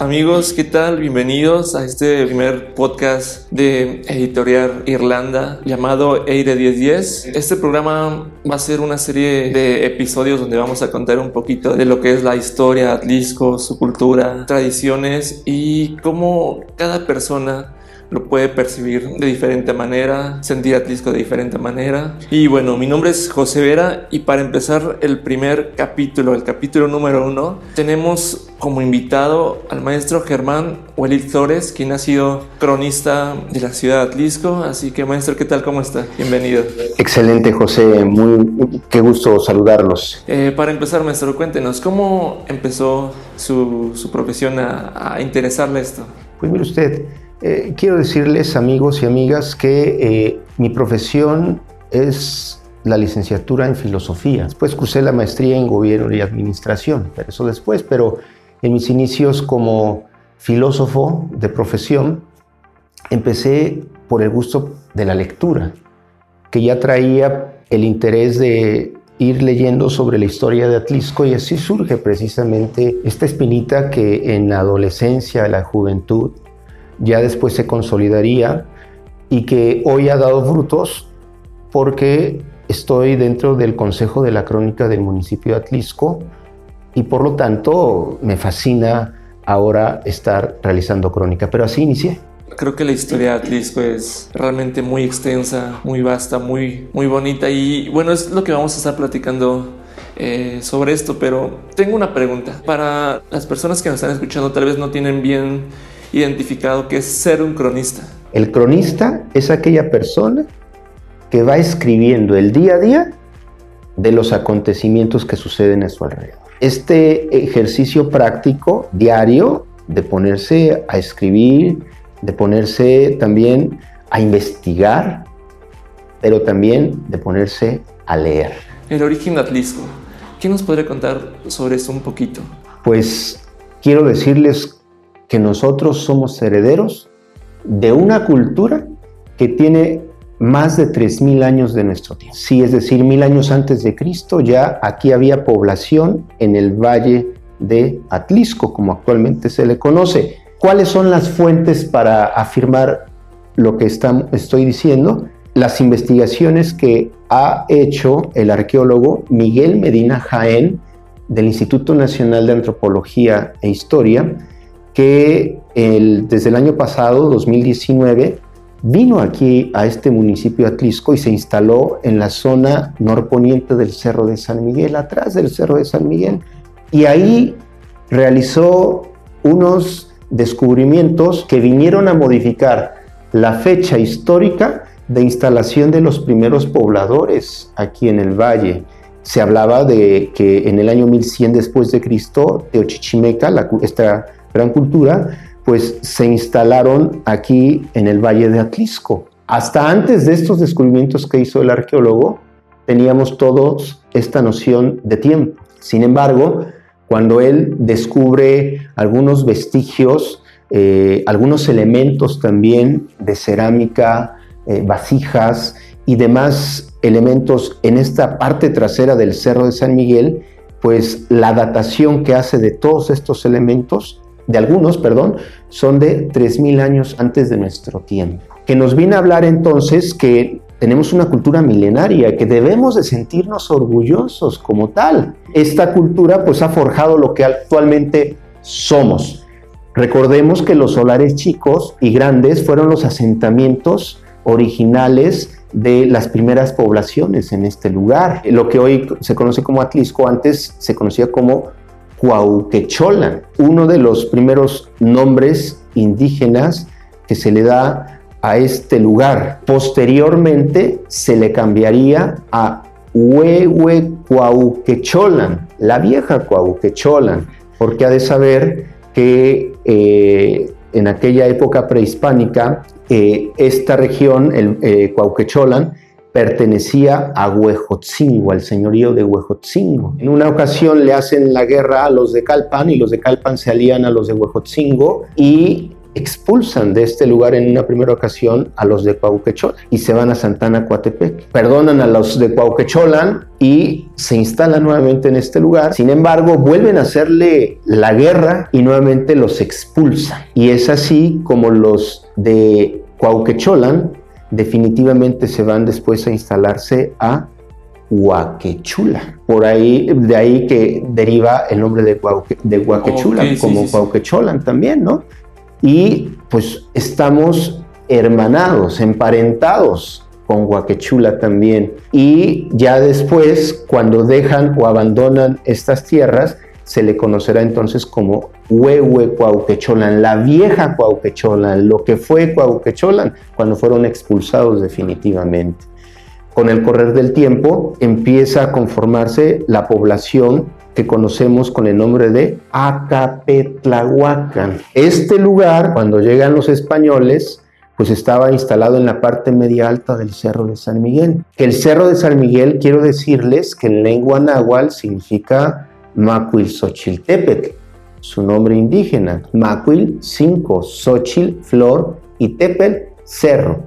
amigos, ¿qué tal? Bienvenidos a este primer podcast de Editorial Irlanda llamado Eire 1010. Este programa va a ser una serie de episodios donde vamos a contar un poquito de lo que es la historia de Atlisco, su cultura, tradiciones y cómo cada persona lo puede percibir de diferente manera, sentir Atlisco de diferente manera. Y bueno, mi nombre es José Vera y para empezar el primer capítulo, el capítulo número uno, tenemos como invitado al maestro Germán Huelil Flores, quien ha sido cronista de la ciudad de Atlisco. Así que maestro, ¿qué tal? ¿Cómo está? Bienvenido. Excelente, José. Muy, qué gusto saludarlos. Eh, para empezar, maestro, cuéntenos, ¿cómo empezó su, su profesión a, a interesarle esto? Pues mire usted, eh, quiero decirles, amigos y amigas, que eh, mi profesión es la licenciatura en filosofía. Después cursé la maestría en gobierno y administración, pero eso después, pero en mis inicios como filósofo de profesión, empecé por el gusto de la lectura, que ya traía el interés de ir leyendo sobre la historia de Atlisco y así surge precisamente esta espinita que en la adolescencia, la juventud, ya después se consolidaría y que hoy ha dado frutos porque estoy dentro del Consejo de la Crónica del municipio de Atlisco y por lo tanto me fascina ahora estar realizando crónica, pero así inicié. Creo que la historia de Atlisco es realmente muy extensa, muy vasta, muy, muy bonita y bueno, es lo que vamos a estar platicando eh, sobre esto, pero tengo una pregunta. Para las personas que nos están escuchando tal vez no tienen bien identificado que es ser un cronista. El cronista es aquella persona que va escribiendo el día a día de los acontecimientos que suceden a su alrededor. Este ejercicio práctico diario de ponerse a escribir, de ponerse también a investigar, pero también de ponerse a leer. El origen de Atlisco. ¿Qué nos podría contar sobre eso un poquito? Pues quiero decirles que nosotros somos herederos de una cultura que tiene más de 3.000 años de nuestro tiempo. Sí, es decir, mil años antes de Cristo ya aquí había población en el valle de Atlisco, como actualmente se le conoce. ¿Cuáles son las fuentes para afirmar lo que estoy diciendo? Las investigaciones que ha hecho el arqueólogo Miguel Medina Jaén del Instituto Nacional de Antropología e Historia, que desde el año pasado, 2019, vino aquí a este municipio de Atlisco y se instaló en la zona norponiente del Cerro de San Miguel, atrás del Cerro de San Miguel, y ahí realizó unos descubrimientos que vinieron a modificar la fecha histórica de instalación de los primeros pobladores aquí en el valle. Se hablaba de que en el año 1100 después de Cristo, Teochichimeca, la, gran cultura, pues se instalaron aquí en el Valle de Atlisco. Hasta antes de estos descubrimientos que hizo el arqueólogo, teníamos todos esta noción de tiempo. Sin embargo, cuando él descubre algunos vestigios, eh, algunos elementos también de cerámica, eh, vasijas y demás elementos en esta parte trasera del Cerro de San Miguel, pues la datación que hace de todos estos elementos de algunos, perdón, son de 3.000 años antes de nuestro tiempo. Que nos viene a hablar entonces que tenemos una cultura milenaria, que debemos de sentirnos orgullosos como tal. Esta cultura pues ha forjado lo que actualmente somos. Recordemos que los solares chicos y grandes fueron los asentamientos originales de las primeras poblaciones en este lugar. Lo que hoy se conoce como Atlisco antes se conocía como Cuauquecholan, uno de los primeros nombres indígenas que se le da a este lugar. Posteriormente se le cambiaría a Huehuecuauquecholan, la vieja Cuauquecholan, porque ha de saber que eh, en aquella época prehispánica eh, esta región, el eh, Cuauquecholan, pertenecía a Huejotzingo, al señorío de Huejotzingo. En una ocasión le hacen la guerra a los de Calpan y los de Calpan se alían a los de Huejotzingo y expulsan de este lugar en una primera ocasión a los de Cuauquecholan y se van a Santana Coatepec. Perdonan a los de Cuauquecholan y se instalan nuevamente en este lugar. Sin embargo, vuelven a hacerle la guerra y nuevamente los expulsan. Y es así como los de Cuauquecholan definitivamente se van después a instalarse a Huaquechula. Por ahí, de ahí que deriva el nombre de, de Huaquechula, como sí, también, ¿no? Y pues estamos hermanados, emparentados con Huaquechula también. Y ya después, cuando dejan o abandonan estas tierras, se le conocerá entonces como Huehue Cuauquecholan, la vieja Cuauquecholan, lo que fue Cuauquecholan cuando fueron expulsados definitivamente. Con el correr del tiempo empieza a conformarse la población que conocemos con el nombre de Acapetlahuacan. Este lugar, cuando llegan los españoles, pues estaba instalado en la parte media alta del Cerro de San Miguel. el Cerro de San Miguel, quiero decirles que en lengua náhuatl significa Macuil Xochiltepetl, su nombre indígena. Macuil, cinco, Xochil, flor y Tepel, cerro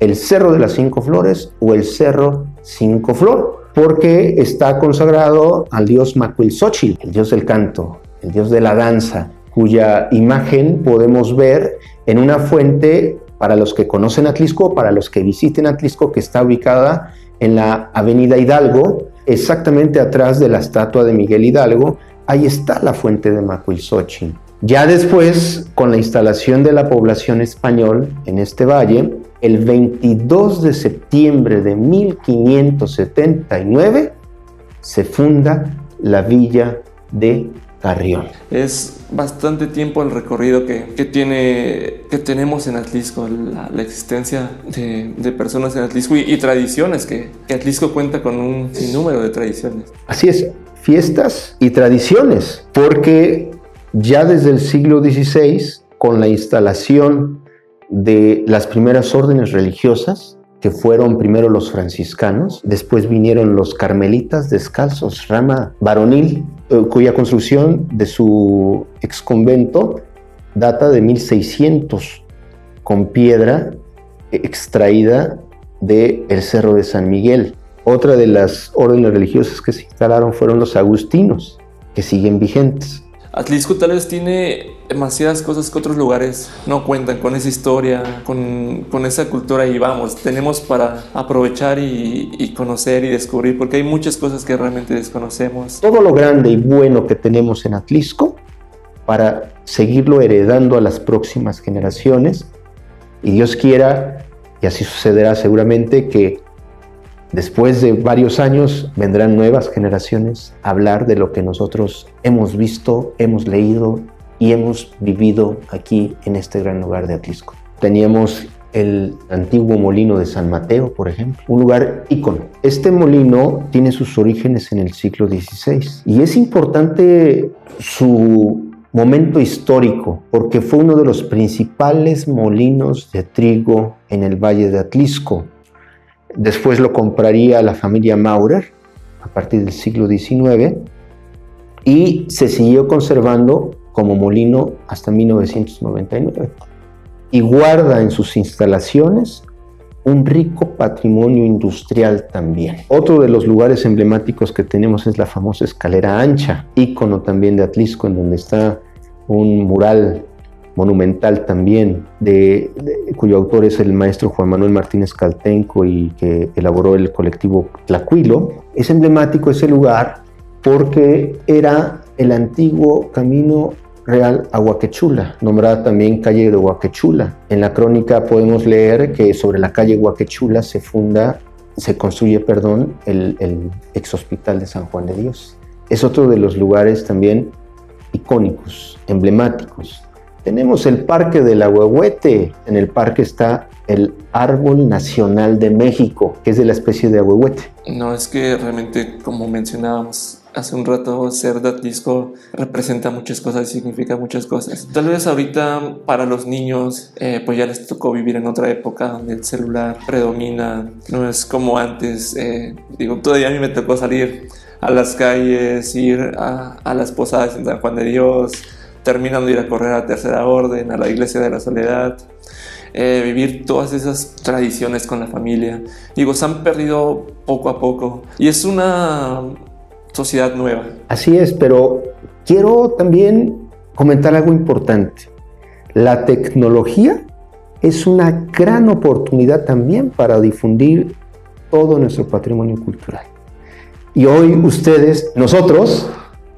el Cerro de las Cinco Flores o el Cerro Cinco Flor, porque está consagrado al dios Macuilxóchitl, el dios del canto, el dios de la danza, cuya imagen podemos ver en una fuente para los que conocen Atlisco, para los que visiten Atlisco, que está ubicada en la Avenida Hidalgo, exactamente atrás de la estatua de Miguel Hidalgo, ahí está la fuente de Macuilxóchitl. Ya después, con la instalación de la población español en este valle, el 22 de septiembre de 1579 se funda la villa de Carrión. Es bastante tiempo el recorrido que, tiene, que tenemos en Atlisco, la, existencia de, personas en Atlisco y, tradiciones, que, que, Atlisco cuenta con un sinnúmero de tradiciones. Así es, fiestas y tradiciones, porque ya desde el siglo XVI, con la instalación de las primeras órdenes religiosas, que fueron primero los franciscanos, después vinieron los carmelitas descalzos, rama varonil, cuya construcción de su exconvento data de 1600, con piedra extraída del el Cerro de San Miguel. Otra de las órdenes religiosas que se instalaron fueron los agustinos, que siguen vigentes. Atlisco tal vez tiene demasiadas cosas que otros lugares no cuentan con esa historia, con, esa cultura y vamos, tenemos para aprovechar y, y, conocer y descubrir, porque hay muchas cosas que realmente desconocemos. Todo lo grande y bueno que tenemos en Atlisco para seguirlo heredando a las próximas generaciones y Dios quiera, y así sucederá seguramente, que Después de varios años vendrán nuevas generaciones a hablar de lo que nosotros hemos visto, hemos leído y hemos vivido aquí en este gran lugar de Atlisco. Teníamos el antiguo molino de San Mateo, por ejemplo, un lugar ícono. Este molino tiene sus orígenes en el siglo XVI y es importante su momento histórico porque fue uno de los principales molinos de trigo en el Valle de Atlisco Después lo compraría la familia Maurer a partir del siglo XIX y se siguió conservando como molino hasta 1999. Y guarda en sus instalaciones un rico patrimonio industrial también. Otro de los lugares emblemáticos que tenemos es la famosa escalera ancha, ícono también de Atlisco, en donde está un mural monumental también, de, cuyo autor es el maestro Juan Manuel Martínez Caltenco y que elaboró el colectivo Tlacuilo. Es emblemático ese lugar porque era el antiguo camino real a Huaquechula, nombrada también calle de Huaquechula. En la crónica podemos leer que sobre la calle Huaquechula se funda, se construye, perdón, el, el ex hospital de San Juan de Dios. Es otro de los lugares también icónicos, emblemáticos tenemos el Parque del Ahuehuete. En el parque está el Árbol Nacional de México, que es de la especie de ahuehuete. No, es que realmente, como mencionábamos hace un rato, ser datisco representa muchas cosas y significa muchas cosas. Tal vez ahorita para los niños, eh, pues ya les tocó vivir en otra época donde el celular predomina, no es como antes. Eh, digo, todavía a mí me tocó salir a las calles, ir a, a las posadas en San Juan de Dios, terminando de ir a correr a Tercera Orden, a la Iglesia de la Soledad, eh, vivir todas esas tradiciones con la familia. Digo, se han perdido poco a poco y es una sociedad nueva. Así es, pero quiero también comentar algo importante. La tecnología es una gran oportunidad también para difundir todo nuestro patrimonio cultural. Y hoy ustedes, nosotros,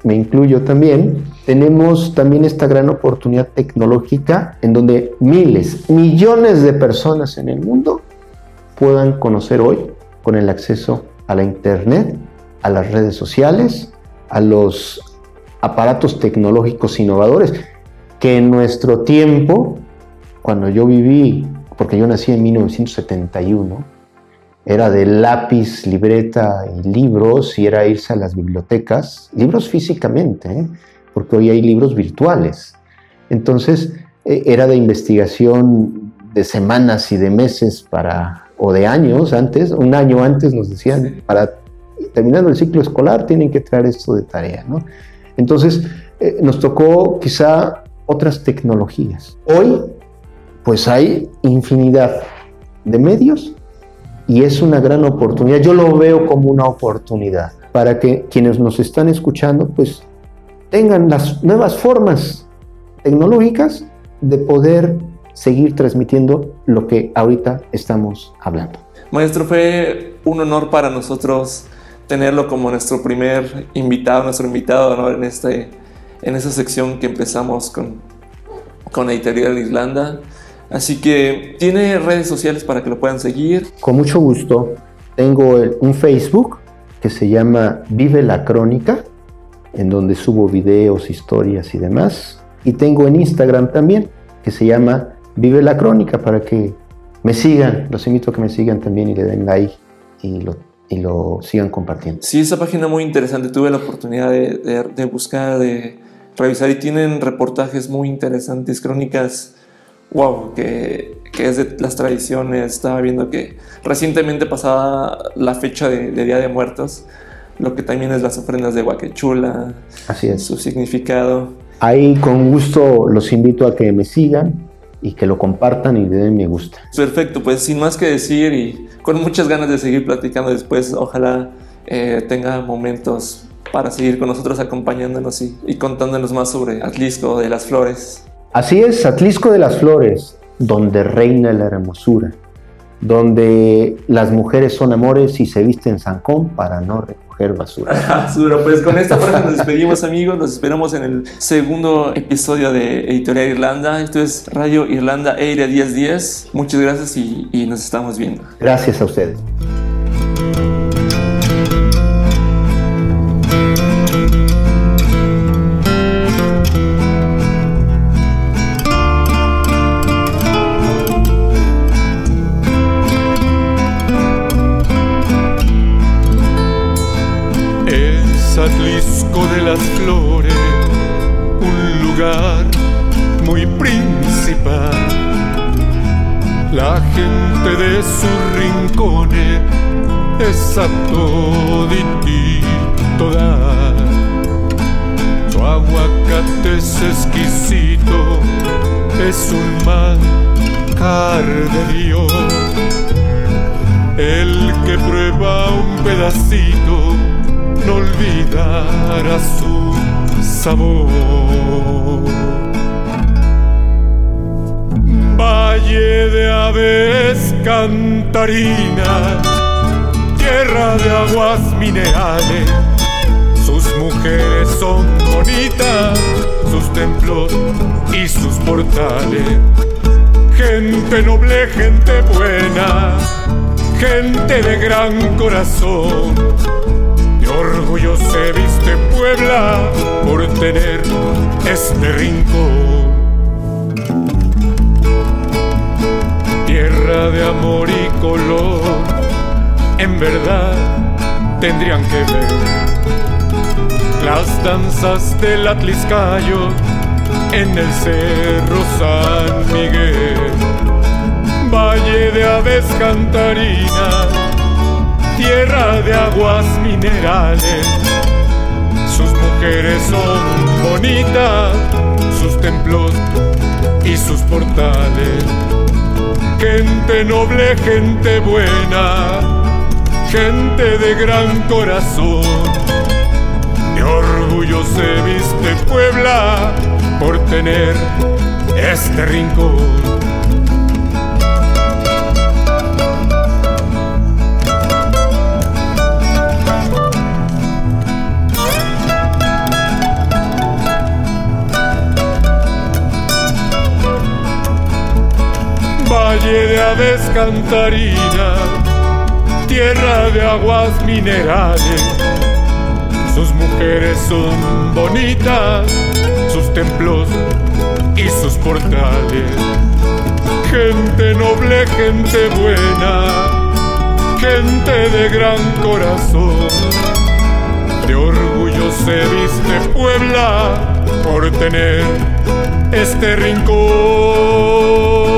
me incluyo también, tenemos también esta gran oportunidad tecnológica en donde miles, millones de personas en el mundo puedan conocer hoy con el acceso a la Internet, a las redes sociales, a los aparatos tecnológicos innovadores, que en nuestro tiempo, cuando yo viví, porque yo nací en 1971, era de lápiz, libreta y libros, y era irse a las bibliotecas, libros físicamente, ¿eh? Porque hoy hay libros virtuales. Entonces, e, era de investigación de semanas y de meses para, o de años antes, un año antes nos decían, para terminando el ciclo escolar tienen que traer esto de tarea, ¿no? Entonces, eh, nos tocó quizá otras tecnologías. Hoy, pues hay infinidad de medios y es una gran oportunidad. Yo lo veo como una oportunidad para que quienes nos están escuchando, pues tengan las nuevas formas tecnológicas de poder seguir transmitiendo lo que ahorita estamos hablando. Maestro, fue un honor para nosotros tenerlo como nuestro primer invitado, nuestro invitado en, este, en esta sección que empezamos con, con Editorial Irlanda. Así que tiene redes sociales para que lo puedan seguir. Con mucho gusto. Tengo un Facebook que se llama Vive la Crónica en donde subo videos, historias y demás. Y tengo en Instagram también, que se llama Vive la Crónica, para que me sigan. Los invito a que me sigan también y le den like y lo, y lo sigan compartiendo. Sí, esa página muy interesante. Tuve la oportunidad de, de, buscar, de revisar y tienen reportajes muy interesantes, crónicas, wow, que, que, es de las tradiciones. Estaba viendo que recientemente pasaba la fecha de, de Día de Muertos lo que también es las ofrendas de Huaquechula. Así es. Su significado. Ahí con gusto los invito a que me sigan y que lo compartan y le den me gusta. Perfecto, pues sin más que decir y con muchas ganas de seguir platicando después, ojalá eh, tenga momentos para seguir con nosotros acompañándonos y, y contándonos más sobre Atlisco de las Flores. Así es, Atlisco de las Flores, donde reina la hermosura, donde las mujeres son amores y se visten zancón para no basura. basura. Pues con esta frase nos despedimos, amigos. Nos esperamos en el segundo episodio de Editorial Irlanda. Esto es Radio Irlanda Aire 1010. Muchas gracias y, y nos estamos viendo. Gracias a ustedes. Toditito dar. Su aguacate es exquisito, es un manjar de Dios. El que prueba un pedacito no olvidará su sabor. Valle de aves cantarinas, tierra de aguas minerales, sus mujeres son bonitas, sus templos y sus portales. Gente noble, gente buena, gente de gran corazón orgullo se viste Puebla por tener este rincón. Tierra de amor y color, en verdad tendrían que ver las danzas del Atliscayo en el Cerro San Miguel. Valle de aves cantarinas tierra de aguas minerales. Sus mujeres son bonitas, sus templos y sus portales. Gente noble, gente buena, gente de gran corazón. De orgullo se viste Puebla por tener este rincón. Valle de aves cantarinas, tierra de aguas minerales. Sus mujeres son bonitas, sus templos y sus portales. Gente noble, gente buena, gente de gran corazón. De orgullo se viste Puebla por tener este rincón.